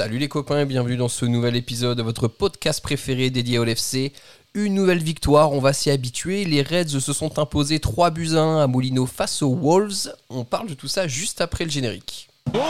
Salut les copains et bienvenue dans ce nouvel épisode de votre podcast préféré dédié au LFC. Une nouvelle victoire, on va s'y habituer. Les Reds se sont imposés 3 buts 1 à Molino face aux Wolves. On parle de tout ça juste après le générique. Oh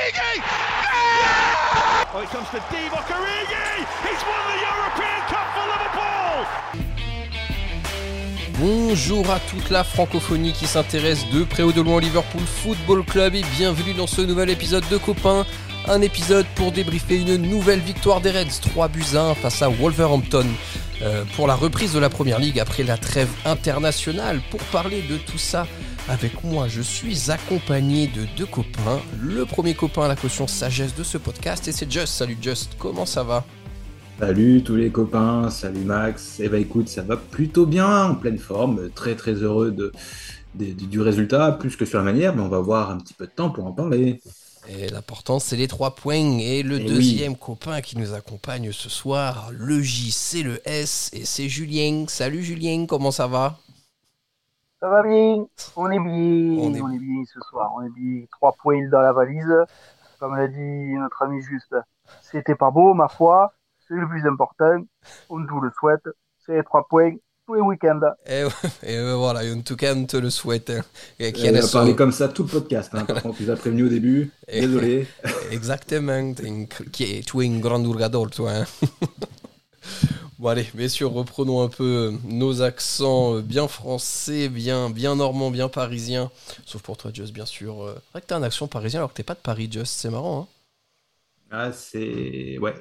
taken quickly Origi Oh, it comes to Divock Origi! He's won the European Cup for Liverpool! Bonjour à toute la francophonie qui s'intéresse de près ou de loin au Liverpool Football Club et bienvenue dans ce nouvel épisode de Copains. Un épisode pour débriefer une nouvelle victoire des Reds, 3 buts 1 face à Wolverhampton. Euh, pour la reprise de la Première Ligue après la trêve internationale. Pour parler de tout ça avec moi, je suis accompagné de deux copains. Le premier copain à la caution sagesse de ce podcast et c'est Just. Salut Just, comment ça va? Salut tous les copains, salut Max. Eh ben écoute, ça va plutôt bien, en pleine forme, très très heureux de, de- du résultat, plus que sur la manière, mais on va avoir un petit peu de temps pour en parler. Et l'important, c'est les trois points. Et le Eh deuxième copain qui nous accompagne ce soir, le J, c'est le S et c'est Julien. Salut Julien, comment ça va? Ça va bien, on est bien, On on est- bien ce soir, on est bien, trois points dans la valise, comme l'a dit notre ami Juste, c'était pas beau ma foi, c'est le plus important, on nous le souhaite, c'est les trois points tous les week-ends. Et, et euh, voilà, en tout cas, on te le souhaite. hein. Et Euh, va sur- parler comme ça tout le podcast. Hein. Par contre, tu nous as prévenu au début. Désolé. Exactement. Tu es une grande ourgador, toi. hein. bon, allez, messieurs, reprenons un peu nos accents euh, bien français, bien, bien normands, bien parisiens. Sauf pour toi, Just, bien sûr. Euh, C'est vrai que t'as un accent parisien alors que t'es pas de Paris, Just. C'est marrant, hein Ah, c'est. Ouais.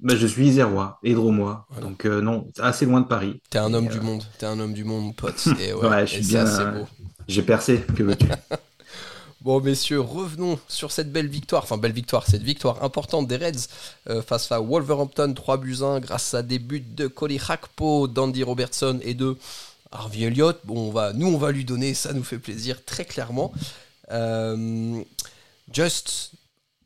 Bah, je suis isérois et. Voilà. Donc, euh, non, assez loin de Paris. T'es un Et, homme euh, du monde. T'es un homme du monde, mon pote. Et ouais, Ouais, je suis bien, assez euh, beau. J'ai percé, que veux-tu? Bon, messieurs, revenons sur cette belle victoire. Enfin, belle victoire, cette victoire importante des Reds euh, face à Wolverhampton, 3 buts 1 grâce à des buts de Cody Hakpo, d'Andy Robertson et de Harvey Elliott. Bon, on va, nous, on va lui donner, ça nous fait plaisir, très clairement. Euh, just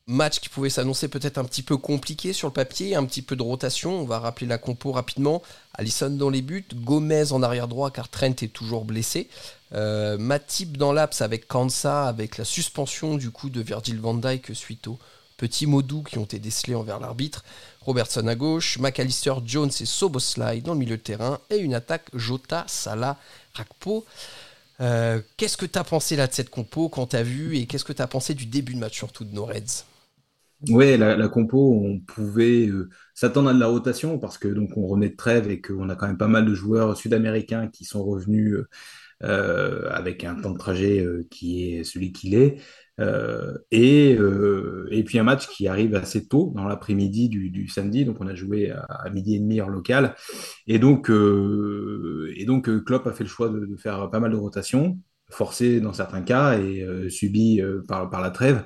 match qui pouvait s'annoncer peut-être un petit peu compliqué sur le papier, un petit peu de rotation. On va rappeler la compo rapidement. Allison dans les buts, Gomez en arrière droit car Trent est toujours blessé. Euh, Matip dans l'aps avec Kansa, avec la suspension du coup de Virgil van Dijk suite aux petits mots doux qui ont été décelés envers l'arbitre. Robertson à gauche, McAllister, Jones et Soboslai dans le milieu de terrain et une attaque Jota, Salah, Rakpo. Euh, qu'est-ce que tu as pensé là de cette compo? Quand tu vu et qu'est-ce que tu as pensé du début de match surtout de nos Reds Ouais, la, compo, on pouvait euh, s'attendre à de la rotation parce que donc on revenait de trêve et qu'on a quand même pas mal de joueurs sud-américains qui sont revenus euh, euh, avec un temps de trajet qui est celui qu'il est. Et, et puis un match qui arrive assez tôt dans l'après-midi du, du samedi, donc on a joué à, midi et demi heure locale. Et donc, et donc Klopp a fait le choix de, de faire pas mal de rotations, forcé dans certains cas et subi euh, par, par la trêve.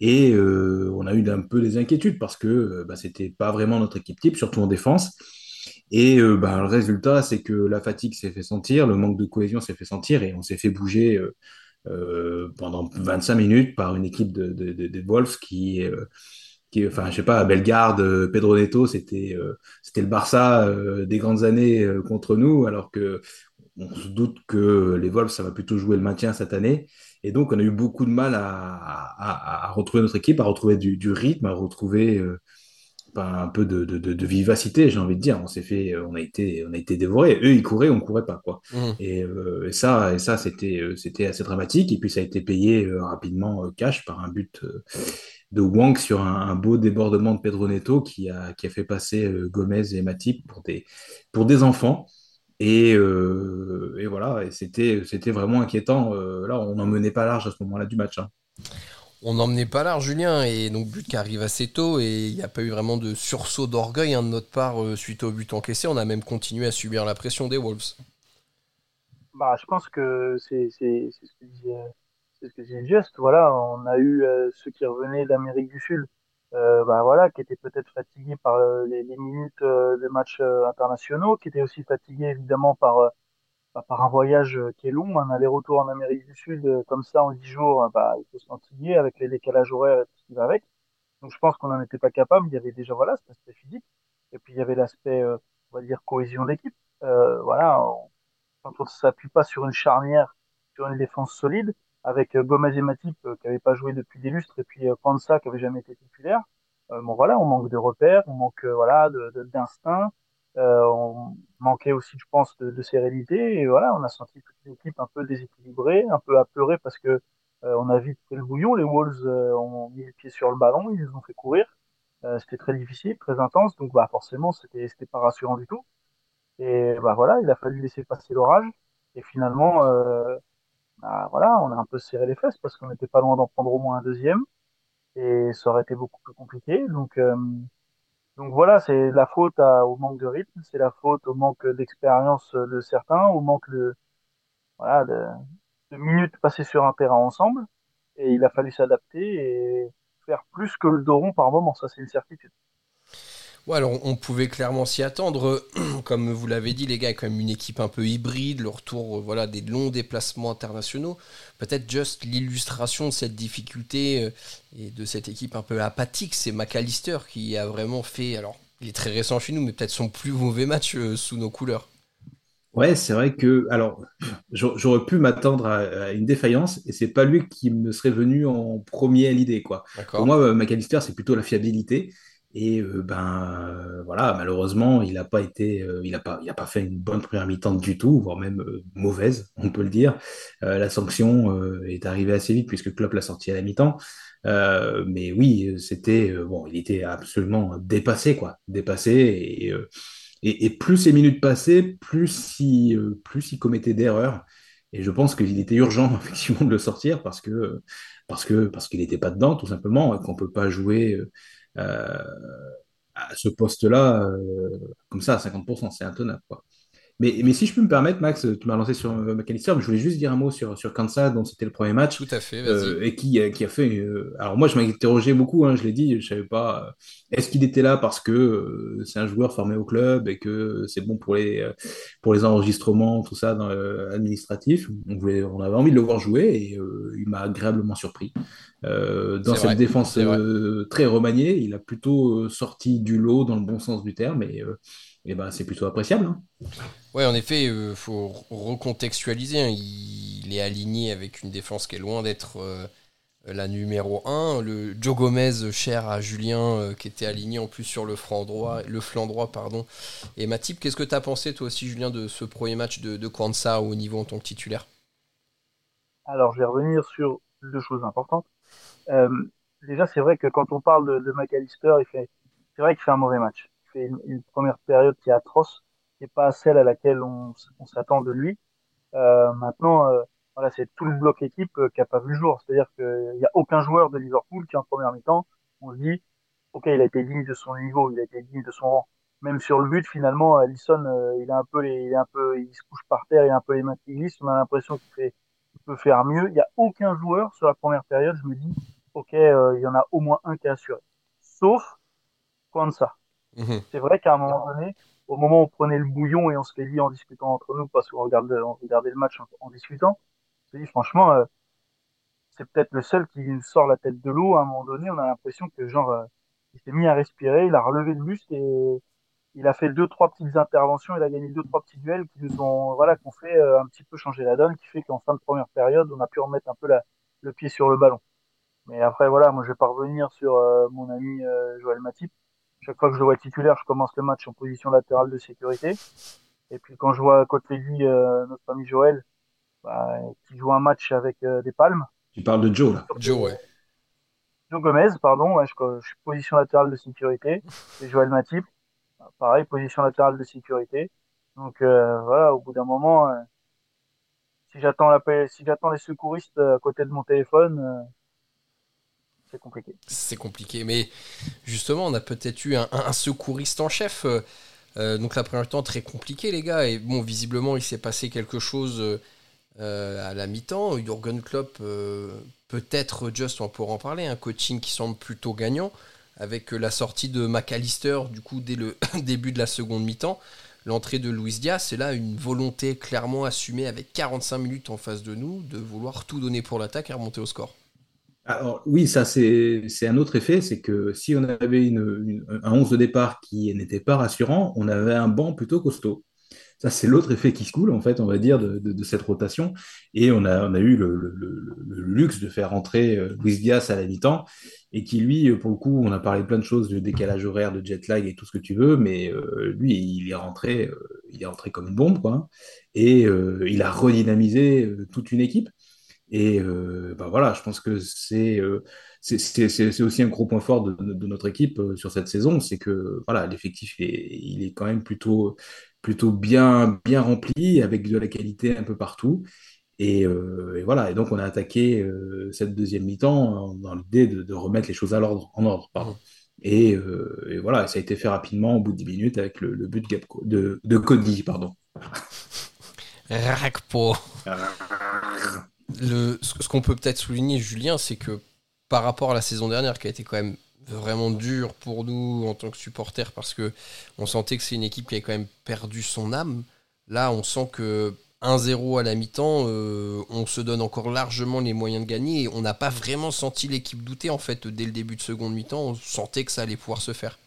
Et euh, on a eu un peu des inquiétudes parce que euh, bah, c'était pas vraiment notre équipe type, surtout en défense. Et euh, bah, le résultat, c'est que la fatigue s'est fait sentir, le manque de cohésion s'est fait sentir et on s'est fait bouger euh, pendant 25 minutes par une équipe de, de, Wolves qui, qui, enfin, je sais pas, Bellegarde, Pedro Neto, c'était c'était le Barça des grandes années contre nous, alors que on se doute que les Wolves, ça va plutôt jouer le maintien cette année. Et donc, on a eu beaucoup de mal à, à, à retrouver notre équipe, à retrouver du, du rythme, à retrouver euh, ben, un peu de, de, de, de vivacité, j'ai envie de dire. On s'est fait, on a été, on a été dévorés. Eux, ils couraient, on courait pas, quoi. Et, euh, et ça, et ça, c'était, euh, c'était assez dramatique. Et puis, ça a été payé euh, rapidement cash par un but de Wang sur un, un beau débordement de Pedro Neto qui a, qui a fait passer Gomez et Matip pour des, pour des enfants. Et, euh, et voilà, et c'était, c'était vraiment inquiétant. Euh, là, on n'en menait pas large à ce moment-là du match. hein. On n'emmenait pas large, Julien, et donc but qui arrive assez tôt, et il n'y a pas eu vraiment de sursaut d'orgueil hein, de notre part euh, suite au but encaissé. On a même continué à subir la pression des Wolves. Bah, je pense que c'est c'est- c'est ce que disait, c'est ce que disait Just, voilà, on a eu euh, ceux qui revenaient d'Amérique du Sud, bah voilà, qui était peut-être fatigué par les, les, minutes des matchs internationaux, qui était aussi fatigué évidemment par bah, par un voyage qui est long, un aller-retour en Amérique du Sud comme ça en 10 jours, bah, il faut se fatiguer avec les décalages horaires et tout ce qui va avec. Donc je pense qu'on n'en était pas capable. Il y avait déjà voilà cet aspect physique, et puis il y avait l'aspect, on va dire, cohésion d'équipe. Euh, voilà, quand on s'appuie pas sur une charnière, sur une défense solide, avec euh, Gomez et Matip euh, qui n'avaient pas joué depuis des lustres, et puis Pansa qui avait jamais été titulaire, bon voilà, on manque de repères, on manque voilà d'instinct, on manquait aussi, je pense, de, de, sérénité, et voilà, on a senti toute l'équipe un peu déséquilibrée, un peu apeurée parce que on a vite fait le bouillon, les Wolves ont mis le pied sur le ballon, ils nous ont fait courir, c'était très difficile, très intense, donc bah forcément c'était c'était pas rassurant du tout. Et bah voilà, il a fallu laisser passer l'orage. Et finalement, euh, bah, voilà, on a un peu serré les fesses parce qu'on n'était pas loin d'en prendre au moins un deuxième. Et ça aurait été beaucoup plus compliqué. Donc, euh, donc voilà, c'est la faute au manque de rythme, c'est la faute au manque d'expérience de certains, au manque de, voilà, de, de minutes passées sur un terrain ensemble. Et il a fallu s'adapter et faire plus que le Doron par moment, ça c'est une certitude. Ouais, alors on pouvait clairement s'y attendre. Comme vous l'avez dit, les gars, quand même une équipe un peu hybride, le retour voilà, des longs déplacements internationaux. Peut-être juste l'illustration de cette difficulté euh, et de cette équipe un peu apathique, c'est McAllister qui a vraiment fait, alors il est très récent chez nous, mais peut-être son plus mauvais match euh, sous nos couleurs. Ouais, c'est vrai que, alors, j'aurais pu m'attendre à, une défaillance et c'est pas lui qui me serait venu en premier à l'idée, quoi. Pour moi, euh, McAllister, c'est plutôt la fiabilité. Et euh, ben euh, voilà, malheureusement, il n'a pas été, euh, il a pas, il a pas fait une bonne première mi-temps du tout, voire même mauvaise, on peut le dire. la sanction est arrivée assez vite puisque Klopp l'a sorti à la mi-temps. mais oui, c'était bon, il était absolument dépassé quoi, dépassé et, et, plus ces minutes passaient, plus il, plus il commettait d'erreurs. Et je pense qu'il était urgent effectivement de le sortir parce que parce que parce qu'il n'était pas dedans tout simplement, qu'on peut pas jouer euh, à ce poste-là, euh, comme ça, à 50%, c'est intenable. Quoi. Mais, mais, si je peux me permettre, Max, tu m'as lancé sur euh, McAllister, mais je voulais juste dire un mot sur, sur Kansas, dont c'était le premier match. Tout à fait, euh, et qui, qui a fait. Euh, alors, moi, je m'interrogeais beaucoup, hein, je l'ai dit, je savais pas. Est-ce qu'il était là parce que c'est un joueur formé au club et que c'est bon pour les, pour les enregistrements, tout ça, dans, administratif? On, voulait, on avait envie de le voir jouer et il m'a agréablement surpris. dans cette défense très remaniée, il a plutôt sorti du lot dans le bon sens du terme et et ben, c'est plutôt appréciable. Hein. Ouais, en effet, il euh, faut recontextualiser. Hein. Il est aligné avec une défense qui est loin d'être euh, la numéro 1. Le Joe Gomez, cher à Julien, euh, qui était aligné en plus sur le flanc droit, le flanc droit pardon. Et Matip, qu'est-ce que tu as pensé toi aussi, Julien, de ce premier match de, de Kwanzaa au niveau en tant que titulaire? Alors, je vais revenir sur deux choses importantes. déjà, c'est vrai que quand on parle de, de McAllister, il fait, c'est vrai qu'il fait un mauvais match une, première période qui est atroce, qui n'est pas celle à laquelle on, s'attend de lui. Euh, maintenant, euh, voilà, c'est tout le bloc équipe euh, qui a pas vu le jour. C'est-à-dire qu'il n'y a aucun joueur de Liverpool qui, en première mi-temps, on se dit, ok, il a été digne de son niveau, il a été digne de son rang. Même sur le but, finalement, Alisson, il a un peu, il est un peu, il se couche par terre, il a un peu les mains qui glissent. On a l'impression qu'il fait, peut faire mieux. Il n'y a aucun joueur sur la première période. Je me dis, ok, il y en a au moins un qui est assuré. Sauf ça Mhm. C'est vrai qu'à un moment donné, au moment où on prenait le bouillon et on se l'est dit en discutant entre nous, parce qu'on regardait, regardait le match en, discutant, on s'est dit franchement, euh, c'est peut-être le seul qui sort la tête de l'eau. À un moment donné, on a l'impression que genre, euh, il s'est mis à respirer, il a relevé le buste et il a fait deux, trois petites interventions, il a gagné deux, trois petits duels qui nous ont, voilà, qu'on fait euh, un petit peu changer la donne, qui fait qu'en fin de première période, on a pu remettre un peu la, le pied sur le ballon. Mais après, voilà, moi, je vais pas revenir sur mon ami Joël Matip chaque fois que je le vois titulaire, je commence le match en position latérale de sécurité. Et puis quand je vois à côté de lui euh, notre ami Joël, bah, qui joue un match avec euh, des palmes. Tu parles de Joe là. Joe, ouais. Joe Gomez, pardon, je, je, suis position latérale de sécurité. Et Joël Matip, pareil, position latérale de sécurité. Donc euh, voilà, au bout d'un moment, si j'attends la si j'attends les secouristes à côté de mon téléphone, c'est compliqué. C'est compliqué, mais justement, on a peut-être eu un, secouriste en chef. Euh, euh, donc la première temps très compliqué les gars et bon visiblement il s'est passé quelque chose euh, à la mi-temps Jurgen Klopp peut-être juste on pourra en parler un coaching qui semble plutôt gagnant avec la sortie de McAllister, du coup, dès le début de la seconde mi-temps. L'entrée de Luis Diaz, c'est là une volonté clairement assumée avec 45 minutes en face de nous de vouloir tout donner pour l'attaque et remonter au score. Alors oui, ça c'est un autre effet, c'est que si on avait une, un 11 de départ qui n'était pas rassurant, on avait un banc plutôt costaud. Ça, c'est l'autre effet qui se coule, en fait, on va dire, de, cette rotation. Et on a, on a eu le, luxe de faire rentrer euh, Luis Diaz à la mi-temps, et qui, lui, pour le coup, on a parlé plein de choses, de décalage horaire, de jet lag et tout ce que tu veux, mais euh, lui, il est rentré, euh, il est rentré comme une bombe, quoi. Et il a redynamisé toute une équipe. Et ben voilà, je pense que c'est c'est aussi un gros point fort de, notre équipe sur cette saison, c'est que voilà, l'effectif il est, quand même plutôt plutôt bien, bien rempli, avec de la qualité un peu partout. Et, euh, voilà, et donc on a attaqué euh, cette deuxième mi-temps dans l'idée de, remettre les choses à l'ordre, en ordre. Pardon. Et, euh, et, voilà, ça a été fait rapidement au bout de 10 minutes avec le, but de, de, Cody. Pardon. Rakpo. Ce qu'on peut peut-être souligner, Julien, c'est que par rapport à la saison dernière, qui a été quand même vraiment dur pour nous en tant que supporters parce que on sentait que c'est une équipe qui avait quand même perdu son âme. Là, on sent que 1-0 à la mi-temps, euh, on se donne encore largement les moyens de gagner et on n'a pas vraiment senti l'équipe douter en fait dès le début de seconde mi-temps. On sentait que ça allait pouvoir se faire.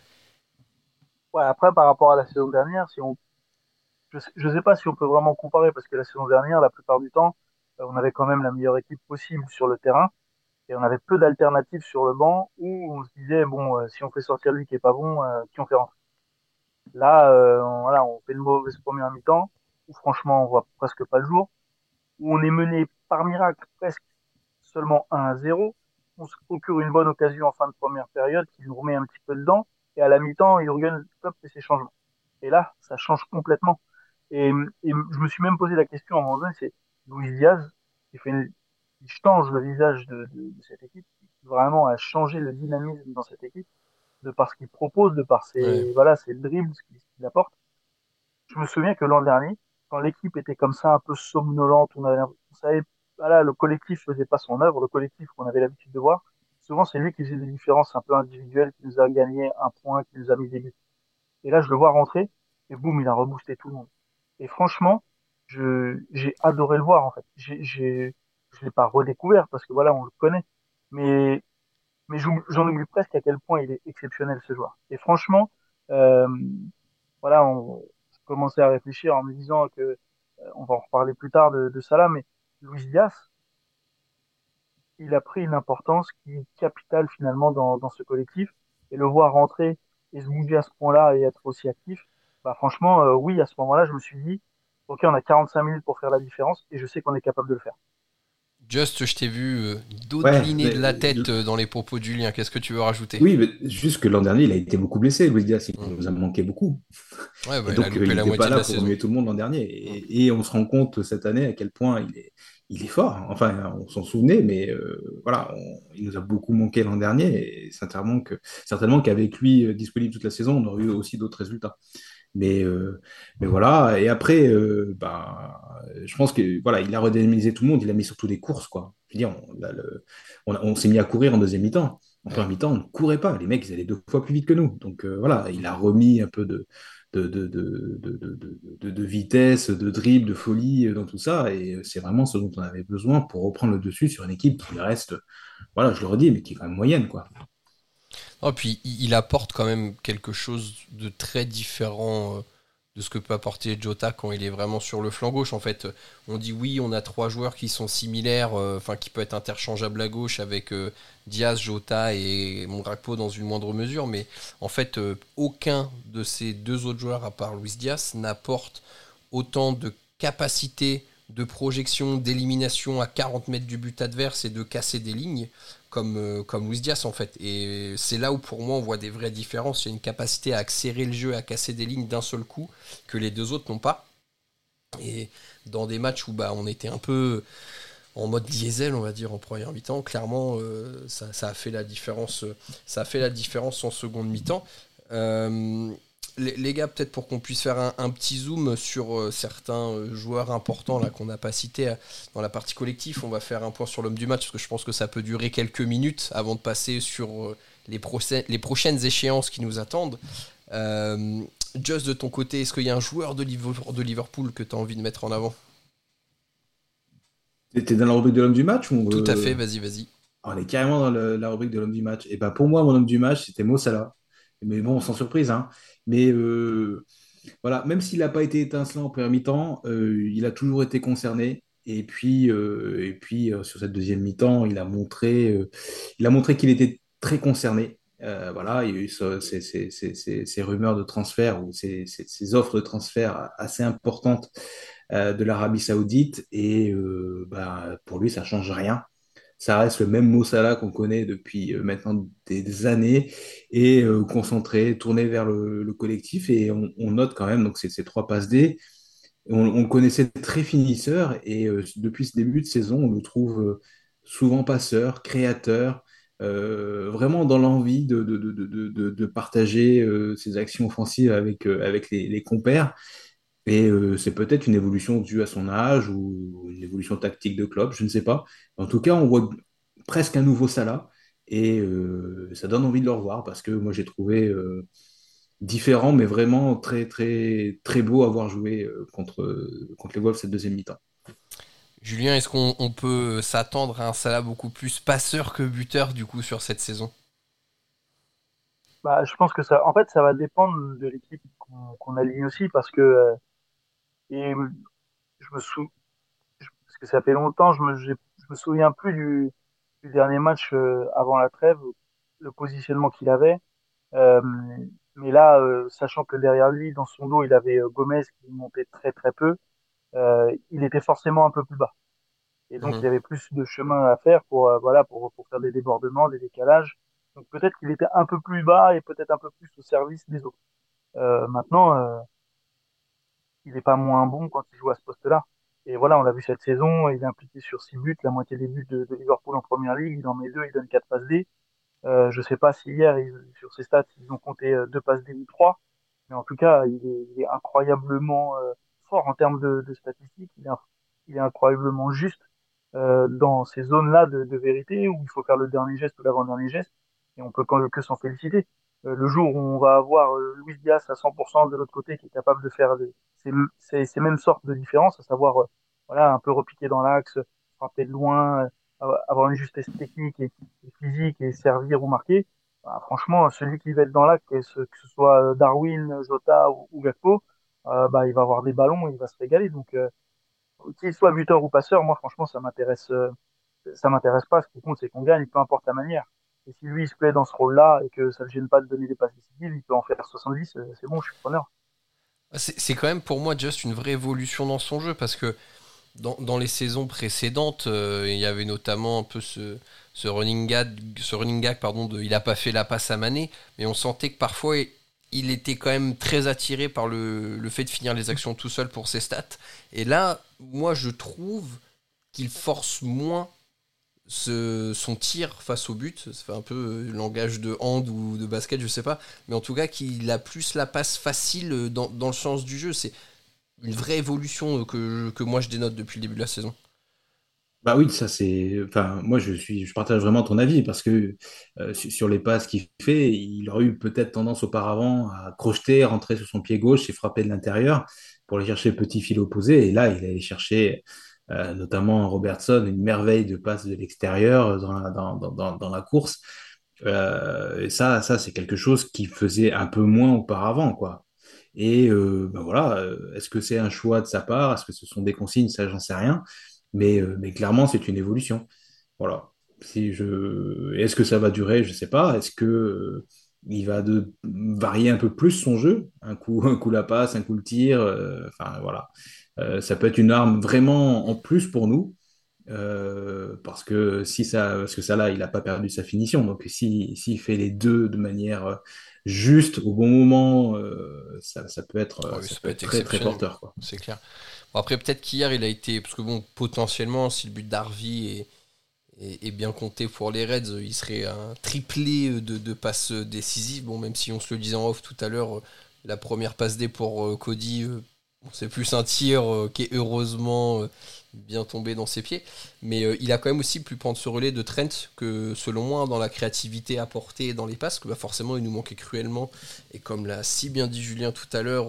Ouais, après par rapport à la saison dernière, si on, je sais, sais pas si on peut vraiment comparer parce que la saison dernière, la plupart du temps, on avait quand même la meilleure équipe possible sur le terrain et on avait peu d'alternatives sur le banc où on se disait bon euh, si on fait sortir lui qui est pas bon euh, qui on fait rentrer? Là euh, on, voilà on fait une mauvaise première mi-temps où franchement on voit presque pas le jour où on est mené par miracle presque seulement 1 à 0 on se procure une bonne occasion en fin de première période qui nous remet un petit peu dedans et à la mi-temps Jurgen Klopp fait ses changements. Et là ça change complètement. Et, et je me suis même posé la question en c'est Luis Diaz qui fait une, il change le visage de, de, de, cette équipe, vraiment à changer le dynamisme dans cette équipe, de par ce qu'il propose, de par ses, voilà, ses dribbles, ce qu'il apporte. Je me souviens que l'an dernier, quand l'équipe était comme ça, un peu somnolente, on, avait, on savait, voilà, le collectif faisait pas son œuvre, le collectif qu'on avait l'habitude de voir. Souvent, c'est lui qui faisait des différences un peu individuelles, qui nous a gagné un point, qui nous a mis des buts. Et là, je le vois rentrer, et boum, il a reboosté tout le monde. Et franchement, j'ai adoré le voir, en fait. J'ai, je l'ai pas redécouvert parce que voilà, on le connaît. Mais, mais j'en oublie presque à quel point il est exceptionnel ce joueur. Et franchement, euh, voilà, on commençait à réfléchir en me disant que euh, on va en reparler plus tard de, de là, mais Luis Diaz, il a pris une importance qui est capitale finalement dans, dans ce collectif et le voir rentrer et se bouger à ce point-là et être aussi actif, bah franchement, euh, oui, à ce moment-là, je me suis dit, ok, on a 45 minutes pour faire la différence et je sais qu'on est capable de le faire. Just, je t'ai vu euh, de la tête euh, dans les propos de Julien. Qu'est-ce que tu veux rajouter? Oui, mais juste que l'an dernier, il a été beaucoup blessé. Louis Diaz, il mm. nous a manqué beaucoup. Ouais, bah, donc, il n'était pas là pour remuer tout le monde l'an dernier. Et, on se rend compte cette année à quel point il est, il est fort. Enfin, on s'en souvenait, mais euh, voilà, il nous a beaucoup manqué l'an dernier. Et certainement certainement qu'avec lui disponible toute la saison, on aurait eu aussi d'autres résultats. Mais, euh, mais voilà. Et après, euh, bah, je pense que voilà, il a redynamisé tout le monde. Il a mis surtout des courses, quoi. Je veux dire, on, on, s'est mis à courir en deuxième mi-temps. En première mi-temps, on ne courait pas. Les mecs, ils allaient deux fois plus vite que nous. Donc euh, voilà, il a remis un peu de, de, de, de, de, vitesse, de dribble, de folie dans tout ça. Et c'est vraiment ce dont on avait besoin pour reprendre le dessus sur une équipe qui reste, voilà, je le redis, mais qui est quand même moyenne, quoi. Puis il apporte quand même quelque chose de très différent euh, de ce que peut apporter Jota quand il est vraiment sur le flanc gauche. En fait, on dit oui, on a trois joueurs qui sont similaires, euh, enfin qui peuvent être interchangeables à gauche avec euh, Diaz, Jota et Mondragpo dans une moindre mesure, mais en fait, aucun de ces deux autres joueurs, à part Luis Diaz, n'apporte autant de capacité de projection, d'élimination à 40 mètres du but adverse et de casser des lignes comme, euh, comme Luis Diaz en fait. Et c'est là où pour moi on voit des vraies différences. Il y a une capacité à accélérer le jeu, à casser des lignes d'un seul coup que les deux autres n'ont pas. Et dans des matchs où bah, on était un peu en mode diesel, on va dire, en première mi-temps, clairement euh, ça, a fait la différence, ça fait la différence en seconde mi-temps. Euh, les, gars, peut-être pour qu'on puisse faire un, petit zoom sur euh, certains euh, joueurs importants là qu'on n'a pas cités euh, dans la partie collective, on va faire un point sur l'homme du match parce que je pense que ça peut durer quelques minutes avant de passer sur les, les prochaines échéances qui nous attendent. Just de ton côté, est-ce qu'il y a un joueur de Liverpool que tu as envie de mettre en avant? T'es dans la rubrique de l'homme du match Tout à fait, vas-y, vas-y. On est carrément dans la rubrique de l'homme du match. Et bah pour moi, mon homme du match, c'était Mo Salah. Mais bon, sans surprise. Hein. Mais euh, voilà, même s'il n'a pas été étincelant en premier mi-temps, euh, il a toujours été concerné. Et puis, euh, et puis sur cette deuxième mi-temps, il a montré, il a montré qu'il était très concerné. voilà, il y a eu ces, rumeurs de transfert ou ces, offres de transfert assez importantes de l'Arabie Saoudite. Et bah, pour lui, ça change rien ça reste le même Mo Salah qu'on connaît depuis euh, maintenant des, années et euh, concentré, tourné vers le, collectif et on, note quand même donc ces trois passes D. On, le connaissait très finisseur et euh, depuis ce début de saison, on le trouve souvent passeur, créateur, vraiment dans l'envie de, partager ses actions offensives avec, les compères. Et c'est peut-être une évolution due à son âge ou une évolution tactique de club, je ne sais pas. En tout cas, on voit presque un nouveau Salah et ça donne envie de le revoir parce que moi j'ai trouvé différent, mais vraiment très très très beau à avoir joué contre, contre les Wolves cette deuxième mi-temps. Julien, est-ce qu'on peut s'attendre à un Salah beaucoup plus passeur que buteur du coup sur cette saison? Bah, je pense que ça, en fait, ça va dépendre de l'équipe qu'on aligne aussi parce que et je me souviens, parce que ça fait longtemps, je me, je me souviens plus du, du dernier match euh, avant la trêve, le positionnement qu'il avait. Euh, mais là, euh, sachant que derrière lui, dans son dos, il avait Gomez qui montait très très peu, il était forcément un peu plus bas. Et donc, mhm. il y avait plus de chemin à faire pour, voilà, pour, pour faire des débordements, des décalages. Donc, peut-être qu'il était un peu plus bas et peut-être un peu plus au service des autres. maintenant, il n'est pas moins bon quand il joue à ce poste-là. Et voilà, on l'a vu cette saison, il est impliqué sur six buts, la moitié des buts de, Liverpool en première ligue, il en met deux, il donne quatre passes D. Euh, je sais pas si hier, sur ses stats, ils ont compté euh, deux passes D ou trois, mais en tout cas, il est, incroyablement euh, fort en termes de, statistiques, il est, il est, incroyablement juste euh, dans ces zones-là de, vérité où il faut faire le dernier geste ou l'avant-dernier geste, et on peut que s'en féliciter. Euh, le jour où on va avoir euh, Luis Diaz à 100% de l'autre côté qui est capable de faire ces, ces, mêmes sortes de différences, à savoir euh, voilà un peu repiquer dans l'axe, frapper de loin, avoir une justesse technique et, physique et servir ou marquer. Bah, franchement, celui qui va être dans l'axe, que ce, soit Darwin, Jota ou, ou Gakpo, bah, il va avoir des ballons et il va se régaler. Donc, qu'il soit buteur ou passeur, moi franchement, ça m'intéresse, ça m'intéresse pas. Ce qui compte, c'est qu'on gagne, peu importe la manière. Et si lui il se plaît dans ce rôle-là et que ça ne gêne pas de donner des passes décisives, il peut en faire 70, euh, c'est bon, je suis preneur. C'est quand même pour moi juste une vraie évolution dans son jeu parce que dans, les saisons précédentes, euh, il y avait notamment un peu ce, running gag, ce running gag pardon, il a pas fait la passe à Mané, mais on sentait que parfois il était quand même très attiré par le fait de finir les actions tout seul pour ses stats. Et là, moi je trouve qu'il force moins son tir face au but, ça un peu euh, langage de hand ou de basket, je sais pas, mais en tout cas qu'il a plus la passe facile euh, dans, le sens du jeu. C'est une vraie évolution que, que moi je dénote depuis le début de la saison. Bah oui, ça c'est. Enfin, moi je suis, je partage vraiment ton avis parce que euh, sur les passes qu'il fait, il aurait eu peut-être tendance auparavant à crocheter, rentrer sur son pied gauche et frapper de l'intérieur pour aller chercher le petit fil opposé. Et là, il allait chercher euh, notamment Robertson, une merveille de passe de l'extérieur dans la, dans, la course. Euh, et ça, ça c'est quelque chose qui faisait un peu moins auparavant, quoi. Et euh, ben voilà, euh, est-ce que c'est un choix de sa part? Est-ce que ce sont des consignes? Ça, j'en sais rien. Mais, euh, clairement, c'est une évolution. Voilà. Si je... Est-ce que ça va durer? Je sais pas. Est-ce que il va varier un peu plus son jeu? Un coup, un coup la passe, un coup le tir. Enfin voilà. Euh, ça peut être une arme vraiment en plus pour nous. Euh, parce que si ça, parce que ça là, il n'a pas perdu sa finition. Donc s'il si, fait les deux de manière juste au bon moment, euh, ça, peut être, très, très porteur. C'est clair. après peut-être qu'hier il a été, parce que bon, potentiellement si le but d'Arvi est, est, bien compté pour les Reds, il serait un triplé de, de passes décisives. Bon, même si on se le disait en off tout à l'heure, la première passe D pour Cody c'est plus un tir qui est heureusement bien tombé dans ses pieds. Mais il a quand même aussi pu prendre ce relais de Trent que, selon moi, dans la créativité apportée dans les passes, que bah, forcément il nous manquait cruellement. Et comme l'a si bien dit Julien tout à l'heure,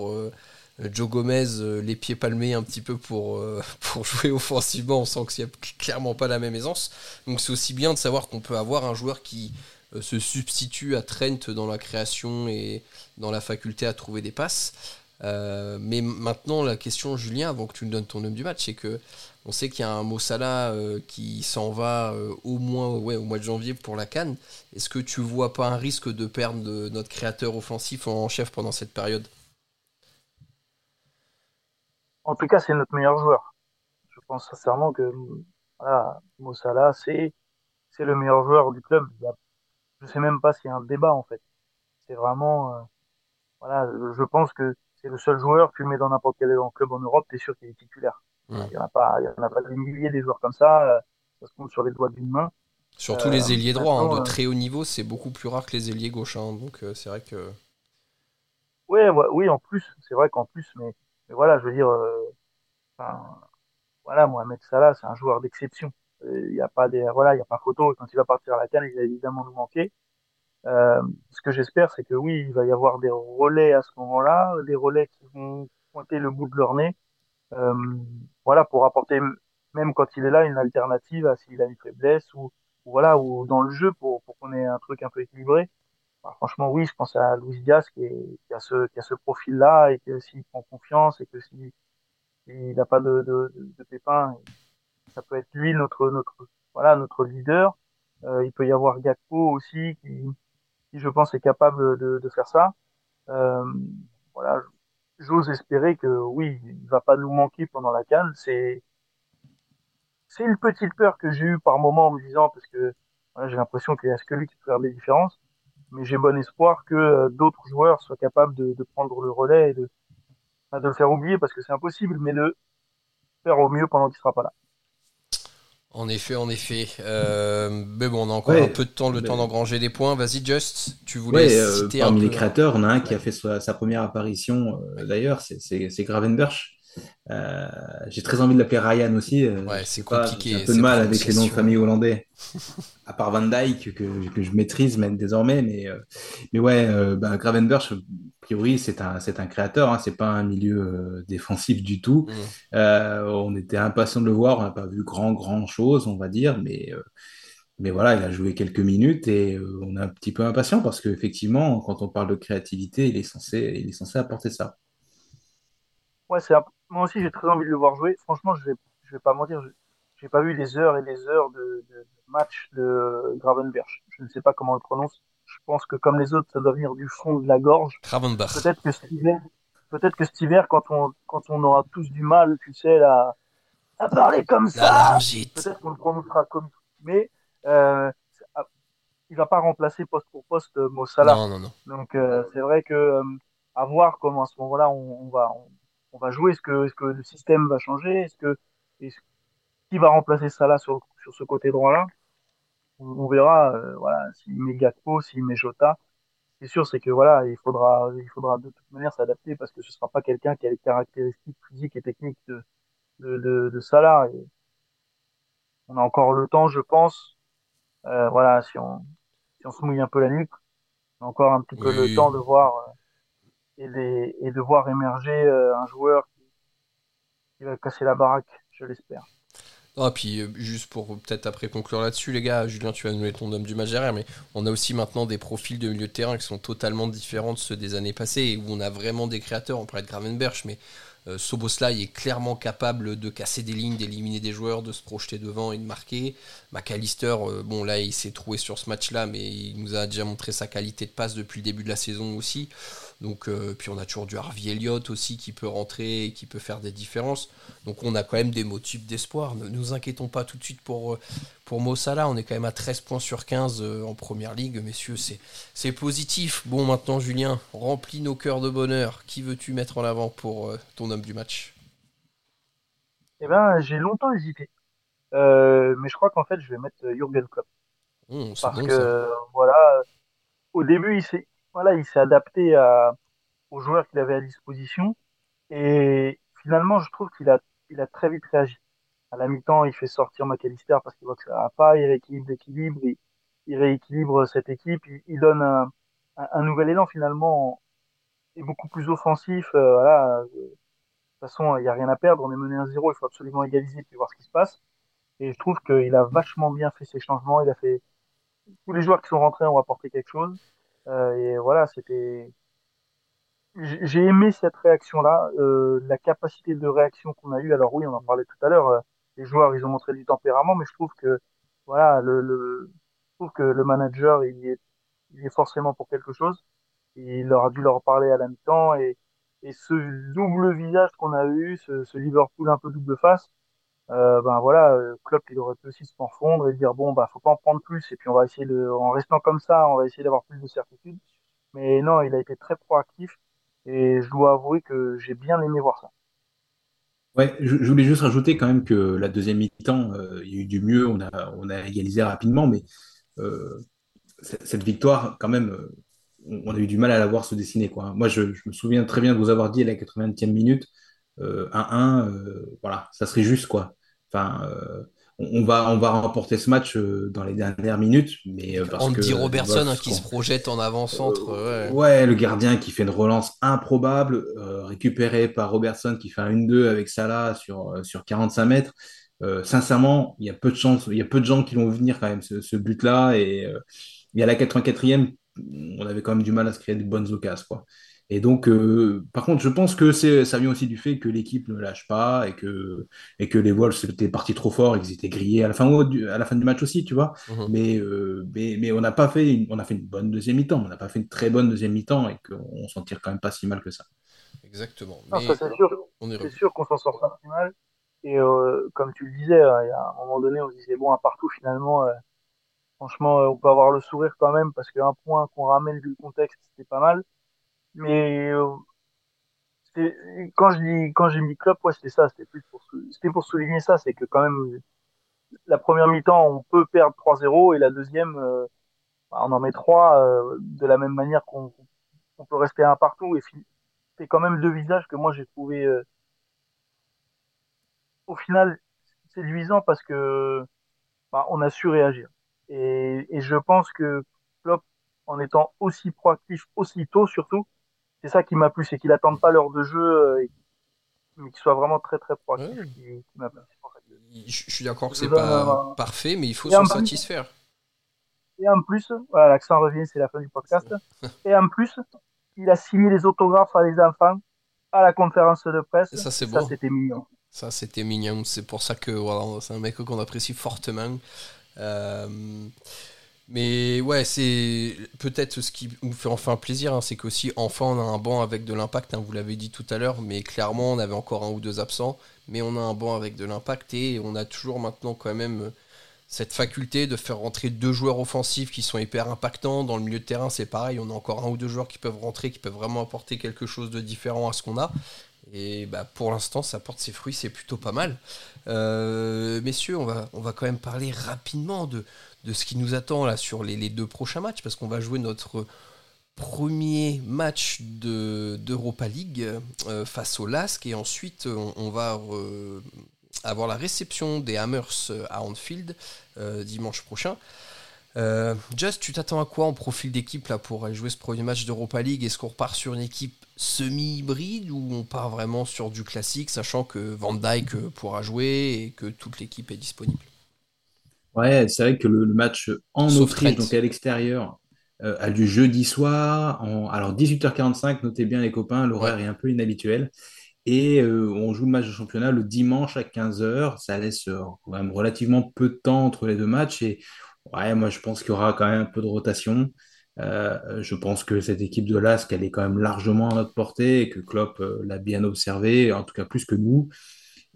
Joe Gomez, les pieds palmés un petit peu pour, pour jouer offensivement, on sent qu'il n'y clairement pas la même aisance. Donc c'est aussi bien de savoir qu'on peut avoir un joueur qui se substitue à Trent dans la création et dans la faculté à trouver des passes. Euh, mais maintenant, la question, Julien, avant que tu nous donnes ton homme du match, c'est que on sait qu'il y a un Mossala euh, qui s'en va euh, au moins ouais, au mois de janvier pour la Cannes. Est-ce que tu vois pas un risque de perdre notre créateur offensif en chef pendant cette période? En tout cas, c'est notre meilleur joueur. Je pense sincèrement que voilà, Mossala, c'est le meilleur joueur du club. Je sais même pas s'il y a un débat en fait. C'est vraiment voilà, je pense que c'est le seul joueur, tu le mets dans n'importe quel club en Europe, tu es sûr qu'il est titulaire. Il n'y en a pas, il y en a pas des milliers des joueurs comme ça, euh, ça se compte sur les doigts d'une main. Surtout les euh, ailiers droits, hein, de euh, très haut niveau, c'est beaucoup plus rare que les ailiers gauches, hein, donc c'est vrai que. Ouais, oui, en plus, c'est vrai qu'en plus, mais, mais, voilà, je veux dire, voilà, Mohamed Salah, c'est un joueur d'exception. Il n'y a pas des, voilà, il y a pas photo. Quand il va partir à la canne, il va évidemment nous manquer. Euh, ce que j'espère, c'est que oui, il va y avoir des relais à ce moment-là, des relais qui vont pointer le bout de leur nez, euh, voilà, pour apporter, même quand il est là, une alternative à s'il a une faiblesse ou, voilà, ou dans le jeu pour, pour qu'on ait un truc un peu équilibré. franchement, oui, je pense à Luis Diaz qui, est, qui a ce, qui a ce profil-là et que s'il prend confiance et que s'il il n'a pas de, de, de, pépins, ça peut être lui notre, notre, voilà, notre leader. Euh, il peut y avoir Gakpo aussi qui, qui je pense est capable de, de faire ça. Euh, voilà, j'ose espérer que oui, il va pas nous manquer pendant la canne. C'est c'est une petite peur que j'ai eue par moment en me disant parce que voilà, j'ai l'impression qu'il y a que lui qui peut faire des différences, mais j'ai bon espoir que euh, d'autres joueurs soient capables de, de, prendre le relais et de de le faire oublier parce que c'est impossible, mais de faire au mieux pendant qu'il sera pas là. En effet, en effet. Euh, mais bon, on a encore un peu de temps, le temps d'engranger des points. Vas-y, Just, tu voulais ouais, euh, citer parmi les créateurs, on a un qui a fait sa, première apparition, euh, d'ailleurs, c'est Gravenberch. Euh, j'ai très envie de l'appeler Ryan aussi. ouais, c'est compliqué. J'ai un peu de mal avec les noms de famille hollandais. à part Van Dyke, que, que je maîtrise même désormais. Mais, mais ouais, bah, Gravenberch, priori, c'est un, c'est un créateur, hein, c'est pas un milieu euh, défensif du tout. Mmh. Euh, on était impatient de le voir, on n'a pas vu grand, grand chose, on va dire, mais, euh, mais voilà, il a joué quelques minutes et on est un petit peu impatient parce qu'effectivement, quand on parle de créativité, il est censé, il est censé apporter ça. Ouais, c'est moi aussi, j'ai très envie de le voir jouer. Franchement, je vais, je vais pas mentir, je n'ai pas vu les heures et les heures de, de match de Gravenberch. Je ne sais pas comment on le prononce je pense que comme les autres, ça doit venir du fond de la gorge. Peut-être que cet hiver, peut-être que cet hiver, quand on, quand on aura tous du mal, tu sais, à, à parler comme ça, peut-être qu'on le prononcera comme. Mais euh, il va pas remplacer poste pour poste euh, Mossala. Non, non, non. Donc euh, c'est vrai que euh, à voir comment à ce moment-là on, on, va on, va jouer. Est-ce que est-ce que le système va changer Est-ce que est qui va remplacer Salah sur sur ce côté droit là on, verra, euh, voilà, s'il met Gakpo, s'il met Jota. C'est sûr, c'est que voilà, il faudra, il faudra de toute manière s'adapter parce que ce sera pas quelqu'un qui a les caractéristiques physiques et techniques de, de, de, de Salah. Et on a encore le temps, je pense. Euh, voilà, si on, si on se mouille un peu la nuque, on a encore un petit peu le temps de voir euh, et, de voir émerger euh, un joueur qui, va casser la baraque, je l'espère. Ah, puis euh, juste pour peut-être après conclure là-dessus, les gars, Julien, tu vas nous donner ton homme du match derrière, mais on a aussi maintenant des profils de milieu de terrain qui sont totalement différents de ceux des années passées, et où on a vraiment des créateurs, on pourrait être Gravenberch, mais euh, Soboslai est clairement capable de casser des lignes, d'éliminer des joueurs, de se projeter devant et de marquer. McAllister, euh, bon là il s'est trouvé sur ce match-là, mais il nous a déjà montré sa qualité de passe depuis le début de la saison aussi. Donc, euh, puis on a toujours du Harvey Elliott aussi qui peut rentrer et qui peut faire des différences. Donc on a quand même des motifs d'espoir. Ne nous inquiétons pas tout de suite pour, euh, pour Mossala. On est quand même à 13 points sur 15 euh, en première ligue. Messieurs, c'est positif. Bon, maintenant Julien, remplis nos cœurs de bonheur. Qui veux-tu mettre en avant pour ton homme du match? Eh ben, j'ai longtemps hésité. mais je crois qu'en fait, je vais mettre Jurgen Klopp. Mmh, Parce que, voilà, au début, il s'est voilà, il s'est adapté à, aux joueurs qu'il avait à disposition. Et finalement, je trouve qu'il a, il a très vite réagi. À la mi-temps, il fait sortir McAllister parce qu'il voit que ça va pas, il rééquilibre l'équilibre, il, il rééquilibre cette équipe, il, il donne un, un, nouvel élan finalement, et beaucoup plus offensif. Euh, voilà, de toute façon, il n'y a rien à perdre, on est mené 1-0, il faut absolument égaliser puis voir ce qui se passe. Et je trouve qu'il a vachement bien fait ses changements, il a fait tous les joueurs qui sont rentrés ont apporté quelque chose. Euh, et voilà, c'était j'ai aimé cette réaction-là, euh, la capacité de réaction qu'on a eue. Alors oui, on en parlait tout à l'heure. euh, les joueurs, ils ont montré du tempérament, mais je trouve que voilà, le, le je trouve que le manager, il est, il est forcément pour quelque chose. Il leur a dû leur parler à la mi-temps et et ce double visage qu'on a eu, ce, ce Liverpool un peu double face, euh, ben voilà, euh, Klopp, il aurait pu aussi se morfondre et dire bon, bah faut pas en prendre plus et puis on va essayer de, en restant comme ça, on va essayer d'avoir plus de certitude. Mais non, il a été très proactif et je dois avouer que j'ai bien aimé voir ça. Ouais, je, voulais juste rajouter quand même que la deuxième mi-temps, euh, il y a eu du mieux, on a, on a égalisé rapidement, mais cette victoire, quand même, on a eu du mal à la voir se dessiner, quoi. Moi, je, me souviens très bien de vous avoir dit à la 80e minute, euh, 1-1, euh, voilà, ça serait juste, quoi. Enfin, euh, on, va, on va remporter ce match euh, dans les dernières minutes, mais euh, parce que Andy Robertson hein, qui se projette en avant-centre. euh, ouais. ouais, le gardien qui fait une relance improbable, euh, récupéré par Robertson qui fait un 1-2 avec Salah sur, sur 45 mètres. Euh, sincèrement, il y a peu de chance, il y a peu de gens qui vont venir quand même ce, ce but-là. Et, euh, et à la 84e, on avait quand même du mal à se créer de bonnes occasions, quoi. Et donc, euh, par contre, je pense que ça vient aussi du fait que l'équipe ne lâche pas et que, et que les Wolves étaient partis trop fort et qu'ils étaient grillés à la fin, du- à la fin du match aussi, tu vois. Mhm. Mais, euh, mais, mais on n'a pas fait une, on a fait une bonne deuxième mi-temps, on n'a pas fait une très bonne deuxième mi-temps et qu'on s'en tire quand même pas si mal que ça. Exactement. Mais c'est sûr, est sûr qu'on s'en sort pas si mal. Et euh, comme tu le disais, il y a un moment donné, on se disait bon, à partout finalement, euh, franchement, euh, on peut avoir le sourire quand même parce qu'un point qu'on ramène vu le contexte, c'était pas mal. Mais euh, quand je dis, quand j'ai mis Klopp, ouais, c'était ça, c'était plus pour, c'était pour souligner ça, c'est que quand même la première mi-temps, on peut perdre 3-0 et la deuxième, euh, bah, on en met trois euh, de la même manière qu'on on peut rester un partout. Et c'est quand même deux visages que moi j'ai trouvé euh, au final séduisants parce que bah, on a su réagir. Et, et je pense que Klopp, en étant aussi proactif, aussi tôt surtout, c'est ça qui m'a plu, c'est qu'il attende pas l'heure de jeu, euh, et- mais qu'il soit vraiment très très proactif, Ouais. qui, qui m'a plu. C'est pour ça que- Je je suis d'accord que c'est pas un- parfait, mais il faut s'en plus- satisfaire. Et en plus, voilà, l'accent revient, c'est la fin du podcast. Et en plus, il a signé les autographes à les enfants à la conférence de presse. Et ça, c'est Ça, beau. c'était mignon. Ça, c'était mignon. C'est pour ça que voilà, c'est un mec qu'on apprécie fortement. Euh, mais ouais, c'est peut-être ce qui nous fait enfin plaisir, hein, c'est qu'aussi, enfin, on a un banc avec de l'impact. hein, vous l'avez dit tout à l'heure, mais clairement, on avait encore un ou deux absents. Mais on a un banc avec de l'impact et on a toujours maintenant quand même euh, cette faculté de faire rentrer deux joueurs offensifs qui sont hyper impactants. Dans le milieu de terrain, c'est pareil. On a encore un ou deux joueurs qui peuvent rentrer, qui peuvent vraiment apporter quelque chose de différent à ce qu'on a. Et bah, pour l'instant, ça porte ses fruits, c'est plutôt pas mal. Euh, messieurs, on va, on va quand même parler rapidement de, de ce qui nous attend là sur les, deux prochains matchs, parce qu'on va jouer notre premier match de- d'Europa League euh, face au LASK, et ensuite on, va euh, avoir la réception des Hammers à Anfield euh, dimanche prochain. Just, tu t'attends à quoi en profil d'équipe là pour jouer ce premier match d'Europa League? Est-ce qu'on repart sur une équipe semi-hybride ou on part vraiment sur du classique, sachant que Van Dyke pourra jouer et que toute l'équipe est disponible? Ouais, c'est vrai que le, le match en Sauf Autriche, donc à l'extérieur, euh, a lieu jeudi soir. En, alors 18h45, notez bien les copains, l'horaire Ouais. est un peu inhabituel. Et euh, on joue le match de championnat le dimanche à 15h. Ça laisse euh, quand même relativement peu de temps entre les deux matchs. Et ouais, moi je pense qu'il y aura quand même un peu de rotation. Je pense que cette équipe de LASK, elle est quand même largement à notre portée et que Klopp l'a bien observé, en tout cas plus que nous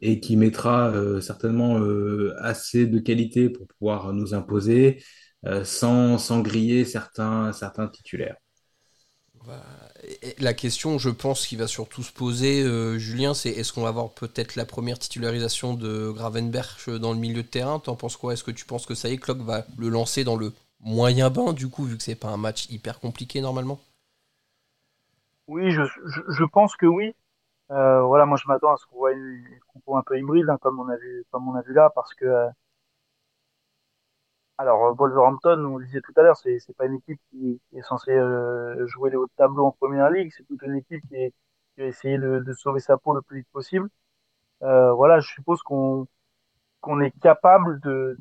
et qui mettra euh, certainement euh, assez de qualité pour pouvoir nous imposer euh, sans, sans griller certains, certains titulaires. Bah, La question, je pense, qui va surtout se poser, euh, Julien, c'est est-ce qu'on va avoir peut-être la première titularisation de Gravenberch dans le milieu de terrain? T'en penses quoi? Est-ce que tu penses que ça y est, Klopp va le lancer dans le moyen bain, du coup, vu que c'est pas un match hyper compliqué normalement? Oui, je, je, je pense que oui. Voilà, moi je m'attends à ce qu'on voit une, une compo un peu hybride, hein, comme on a vu, comme on a vu là, parce que alors, euh, Wolverhampton, on le disait tout à l'heure, c'est c'est pas une équipe qui, est censée euh, jouer les hauts de tableau en première ligue. C'est toute une équipe qui, est, qui a essayé de, de sauver sa peau le plus vite possible. Euh, voilà, je suppose qu'on qu'on est capable de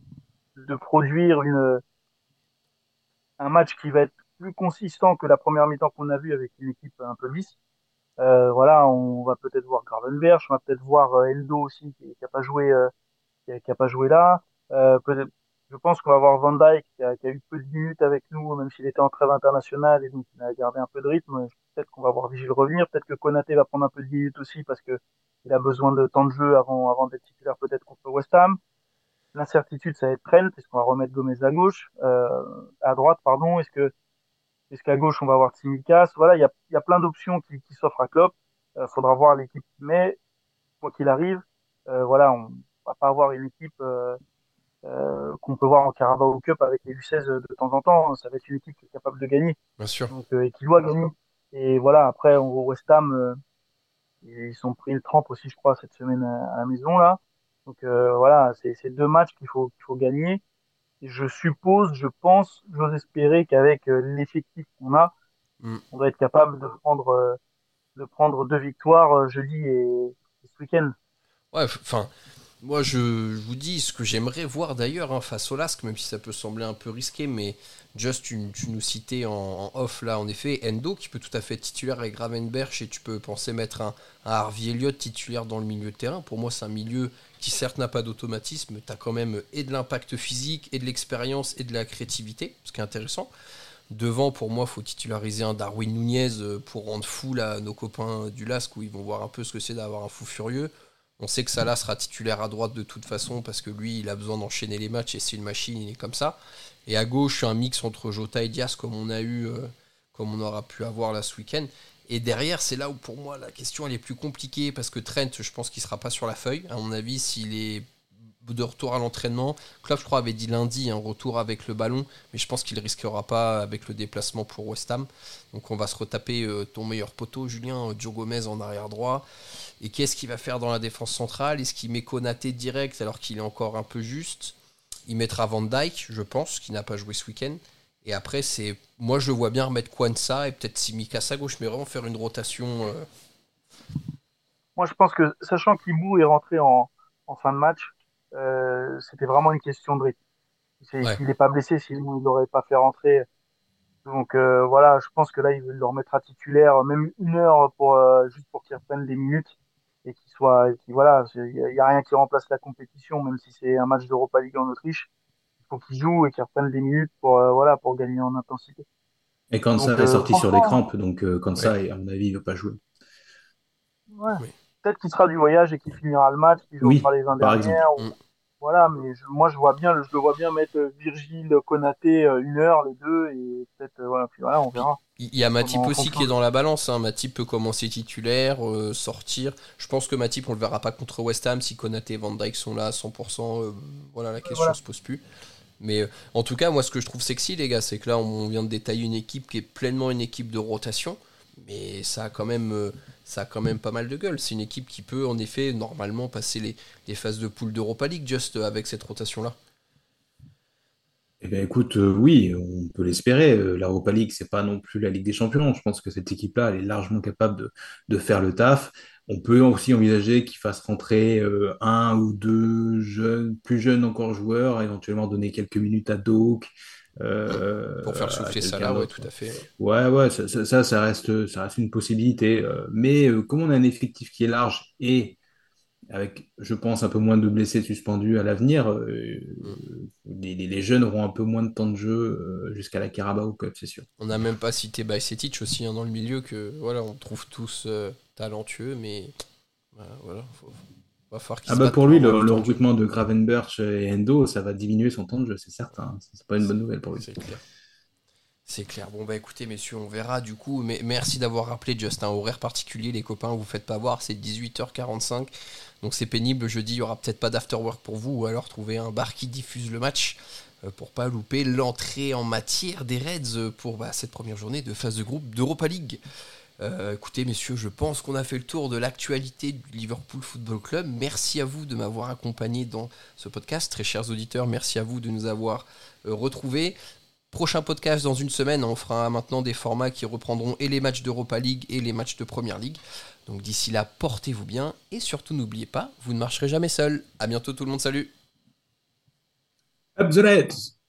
de produire une un match qui va être plus consistant que la première mi-temps qu'on a vu avec une équipe un peu lisse. Euh, voilà, on va peut-être voir Gravenberch, on va peut-être voir euh, Eldo aussi qui, qui a pas joué euh, qui, a, qui a pas joué là. Je pense qu'on va avoir Van Dijk qui a, qui a, eu peu de minutes avec nous, même s'il était en trêve internationale et donc il a gardé un peu de rythme. Peut-être qu'on va voir Vigil revenir. Peut-être que Konaté va prendre un peu de minutes aussi parce que il a besoin de temps de jeu avant, avant d'être titulaire peut-être contre West Ham. L'incertitude, ça va être Trent. Est-ce qu'on va remettre Gomez à gauche, euh, à droite, pardon. Est-ce que, est-ce qu'à gauche on va avoir Tsimikas Voilà, il y a, il y a plein d'options qui, qui s'offrent à Klopp. Euh, faudra voir l'équipe. Mais quoi qu'il arrive, euh, voilà, on va pas avoir une équipe. Euh, euh, qu'on peut voir en Carabao Cup avec les U16 de temps en temps. Ça va être une équipe qui est capable de gagner. Bien sûr. Donc, euh, et qui doit gagner. Et voilà, après, au West Ham, euh, ils sont pris le trempe aussi, je crois, cette semaine à, la maison, là. Donc euh, voilà, c'est deux matchs qu'il faut, qu'il faut gagner. Je suppose, je pense, j'ose espérer qu'avec euh, l'effectif qu'on a, Mm. on doit être capable de prendre, euh, de prendre deux victoires euh, jeudi et, et ce week-end. Ouais, enfin, moi je, vous dis ce que j'aimerais voir d'ailleurs hein, face au Lask, même si ça peut sembler un peu risqué, mais Just, tu, nous citais en, off là, en effet, Endo qui peut tout à fait être titulaire avec Gravenberch et tu peux penser mettre un, Harvey Elliott titulaire dans le milieu de terrain. Pour moi, c'est un milieu qui certes n'a pas d'automatisme, tu as quand même et de l'impact physique, et de l'expérience, et de la créativité, ce qui est intéressant. Devant, pour moi, faut titulariser un Darwin Nunez euh, pour rendre fou là, nos copains du LASK où ils vont voir un peu ce que c'est d'avoir un fou furieux. On sait que Salah sera titulaire à droite de toute façon parce que lui, il a besoin d'enchaîner les matchs et c'est une machine, il est comme ça. Et à gauche, un mix entre Jota et Diaz comme on a eu, euh, comme on aura pu avoir là ce week-end. Et derrière, c'est là où pour moi la question est plus compliquée parce que Trent, je pense qu'il sera pas sur la feuille. À mon avis, s'il est de retour à l'entraînement, Klopp, je crois, avait dit lundi un retour avec le ballon, mais je pense qu'il risquera pas avec le déplacement pour West Ham. Donc on va se retaper euh, ton meilleur poteau, Julien, euh, Joe Gomez en arrière droit. Et qu'est-ce qu'il va faire dans la défense centrale? Est-ce qu'il met Konaté direct alors qu'il est encore un peu juste? Il mettra Van Dyke, je pense, qui n'a pas joué ce week-end. Et après, c'est moi je vois bien remettre Kwanza et peut-être Simikas à gauche, mais vraiment faire une rotation. euh, Moi, je pense que sachant qu'Ibou est rentré en, en fin de match, euh, c'était vraiment une question de rythme. C'est- Ouais. S'il n'est pas blessé, sinon il l'aurait pas fait rentrer. Donc euh, voilà, je pense que là, il veut le remettre à titulaire, même une heure pour euh, juste pour qu'il reprenne des minutes et qu'il soit, et voilà, il y, a rien qui remplace la compétition, même si c'est un match d'Europa League en Autriche. Il faut qu'il joue et qu'il reprenne des minutes pour euh, voilà pour gagner en intensité. Et Kansa Donc, est euh, sorti sur des crampes, donc euh, Kansa, à mon avis, il ne veut pas jouer. Ouais. Oui. Peut-être qu'il sera du voyage et qu'il finira le match, qu'il Oui, jouera les 20 par dernières. ou- Voilà, mais je- moi je vois bien, je le vois bien mettre euh, Virgile, Konaté euh, une heure les deux et peut-être euh, voilà, puis voilà, on verra. Il y a Matip aussi qui est dans la balance. Hein. Matip peut commencer titulaire, euh, sortir. Je pense que Matip, on le verra pas contre West Ham si Konaté et Van Dyke sont là à 100%. euh, voilà, la question Voilà. se pose plus. Mais euh, en tout cas, moi, ce que je trouve sexy, les gars, c'est que là, on vient de détailler une équipe qui est pleinement une équipe de rotation. Mais ça a quand même, euh, ça a quand même pas mal de gueule. C'est une équipe qui peut, en effet, normalement passer les, phases de poule d'Europa League, juste euh, avec cette rotation-là. Eh bien, écoute, euh, oui, on peut l'espérer. L'Europa League, c'est pas non plus la Ligue des Champions. Je pense que cette équipe-là, elle est largement capable de, faire le taf. On peut aussi envisager qu'il fasse rentrer un ou deux jeunes, plus jeunes encore joueurs, éventuellement donner quelques minutes à Doak, euh, Pour faire souffler ça là, ouais, tout à fait. Ouais, ouais, ça, ça, reste, ça reste une possibilité. euh, mais euh, comme on a un effectif qui est large et avec, je pense, un peu moins de blessés suspendus à l'avenir, euh, les, jeunes auront un peu moins de temps de jeu jusqu'à la Carabao Cup, c'est sûr. On n'a même pas cité Bajcetic aussi hein, dans le milieu que voilà, on trouve tous talentueux, mais bah, voilà, faut, va falloir qu'il Ah bah pour lui, le, recrutement de Gravenberch et Endo, ça va diminuer son temps de jeu, c'est certain. C'est pas une bonne nouvelle pour lui. C'est clair. C'est clair. Bon bah écoutez messieurs, on verra du coup. Mais merci d'avoir rappelé Just un horaire particulier, les copains, vous faites pas voir, c'est 18h45. Donc c'est pénible, jeudi, il y aura peut-être pas d'afterwork pour vous, ou alors trouver un bar qui diffuse le match euh, pour pas louper l'entrée en matière des Reds euh, pour bah, cette première journée de phase de groupe d'Europa League. Euh, écoutez, messieurs, je pense qu'on a fait le tour de l'actualité du Liverpool Football Club. Merci à vous de m'avoir accompagné dans ce podcast. Très chers auditeurs, merci à vous de nous avoir euh, retrouvés. Prochain podcast dans une semaine, on fera maintenant des formats qui reprendront et les matchs d'Europa League et les matchs de Première League. Donc d'ici là, portez-vous bien et surtout n'oubliez pas, vous ne marcherez jamais seul. À bientôt tout le monde, salut. Up